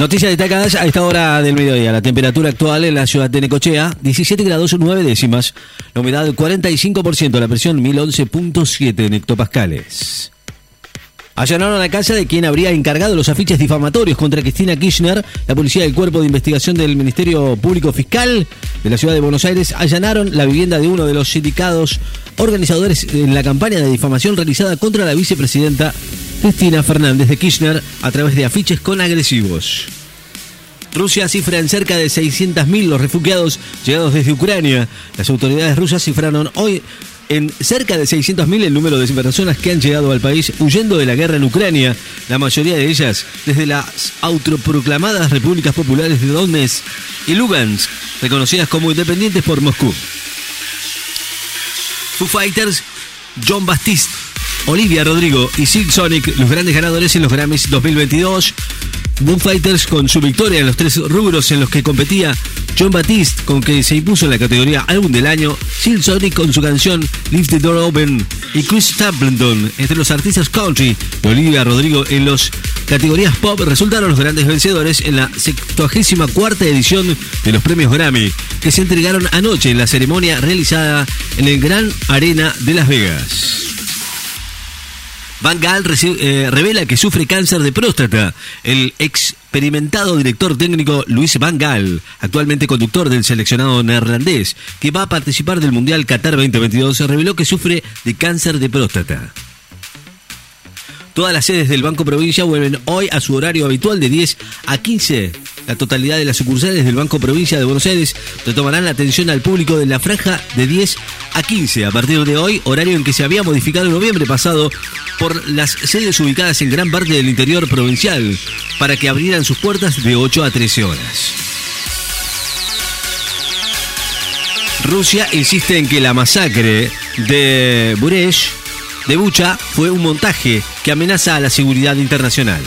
Noticias destacadas a esta hora del mediodía. La temperatura actual en la ciudad de Necochea, 17 grados 9 décimas. La humedad 45%, la presión 1011.7 en hectopascales. Allanaron la casa de quien habría encargado los afiches difamatorios contra Cristina Kirchner. La policía del Cuerpo de Investigación del Ministerio Público Fiscal de la Ciudad de Buenos Aires allanaron la vivienda de uno de los sindicados organizadores en la campaña de difamación realizada contra la vicepresidenta Cristina Fernández de Kirchner a través de afiches con agresivos. Rusia cifra en cerca de 600.000 los refugiados llegados desde Ucrania. Las autoridades rusas cifraron hoy en cerca de 600.000 el número de personas que han llegado al país huyendo de la guerra en Ucrania, la mayoría de ellas desde las autoproclamadas repúblicas populares de Donetsk y Lugansk, reconocidas como independientes por Moscú. Foo Fighters, John Baptiste, Olivia Rodrigo y Silk Sonic, los grandes ganadores en los Grammys 2022. Moon Fighters con su victoria en los tres rubros en los que competía, John Baptiste con que se impuso en la categoría Álbum del Año, Silk Sonic con su canción Leave the Door Open y Chris Stapleton entre los artistas country y Olivia Rodrigo en las categorías pop resultaron los grandes vencedores en la 74 edición de los premios Grammy que se entregaron anoche en la ceremonia realizada en el Gran Arena de Las Vegas. Van Gaal eh, revela que sufre cáncer de próstata. El experimentado director técnico Luis Van Gaal, actualmente conductor del seleccionado neerlandés, que va a participar del Mundial Qatar 2022, reveló que sufre de cáncer de próstata. Todas las sedes del Banco Provincia vuelven hoy a su horario habitual de 10 a 15 la totalidad de las sucursales del Banco Provincia de Buenos Aires retomarán la atención al público de la franja de 10 a 15 a partir de hoy, horario en que se había modificado en noviembre pasado por las sedes ubicadas en gran parte del interior provincial para que abrieran sus puertas de 8 a 13 horas. Rusia insiste en que la masacre de Buresh de Bucha fue un montaje que amenaza a la seguridad internacional.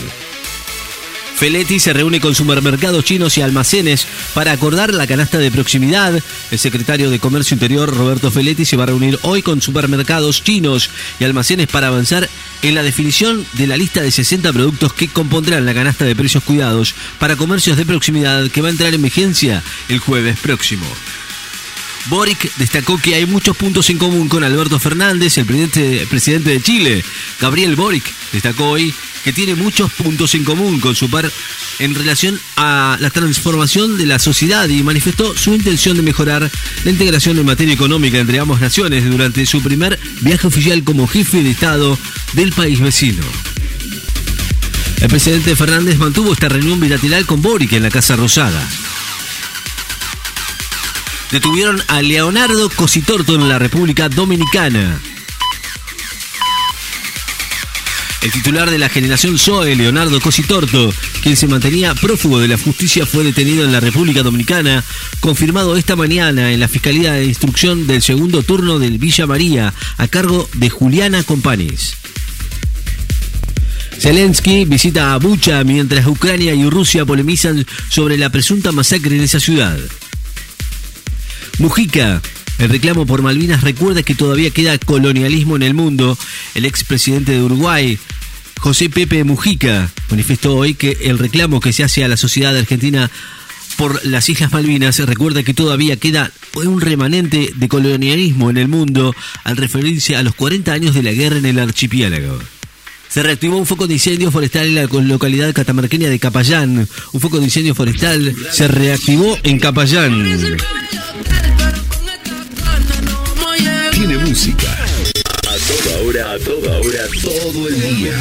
Feletti se reúne con supermercados chinos y almacenes para acordar la canasta de proximidad. El secretario de Comercio Interior, Roberto Feletti, se va a reunir hoy con supermercados chinos y almacenes para avanzar en la definición de la lista de 60 productos que compondrán la canasta de precios cuidados para comercios de proximidad que va a entrar en vigencia el jueves próximo. Boric destacó que hay muchos puntos en común con Alberto Fernández, el presidente, presidente de Chile. Gabriel Boric destacó hoy que tiene muchos puntos en común con su par en relación a la transformación de la sociedad y manifestó su intención de mejorar la integración en materia económica entre ambas naciones durante su primer viaje oficial como jefe de Estado del país vecino. El presidente Fernández mantuvo esta reunión bilateral con Boric en la Casa Rosada. Detuvieron a Leonardo Cositorto en la República Dominicana. El titular de la generación Zoe, Leonardo Cositorto, quien se mantenía prófugo de la justicia, fue detenido en la República Dominicana, confirmado esta mañana en la Fiscalía de Instrucción del segundo turno del Villa María, a cargo de Juliana Companis. Zelensky visita a Bucha mientras Ucrania y Rusia polemizan sobre la presunta masacre en esa ciudad. Mujica, el reclamo por Malvinas recuerda que todavía queda colonialismo en el mundo. El expresidente de Uruguay, José Pepe Mujica manifestó hoy que el reclamo que se hace a la sociedad argentina por las Islas Malvinas recuerda que todavía queda un remanente de colonialismo en el mundo al referirse a los 40 años de la guerra en el archipiélago. Se reactivó un foco de incendio forestal en la localidad catamarqueña de Capayán. Un foco de incendio forestal se reactivó en Capayán. Música toda hora, a toda hora, todo el día.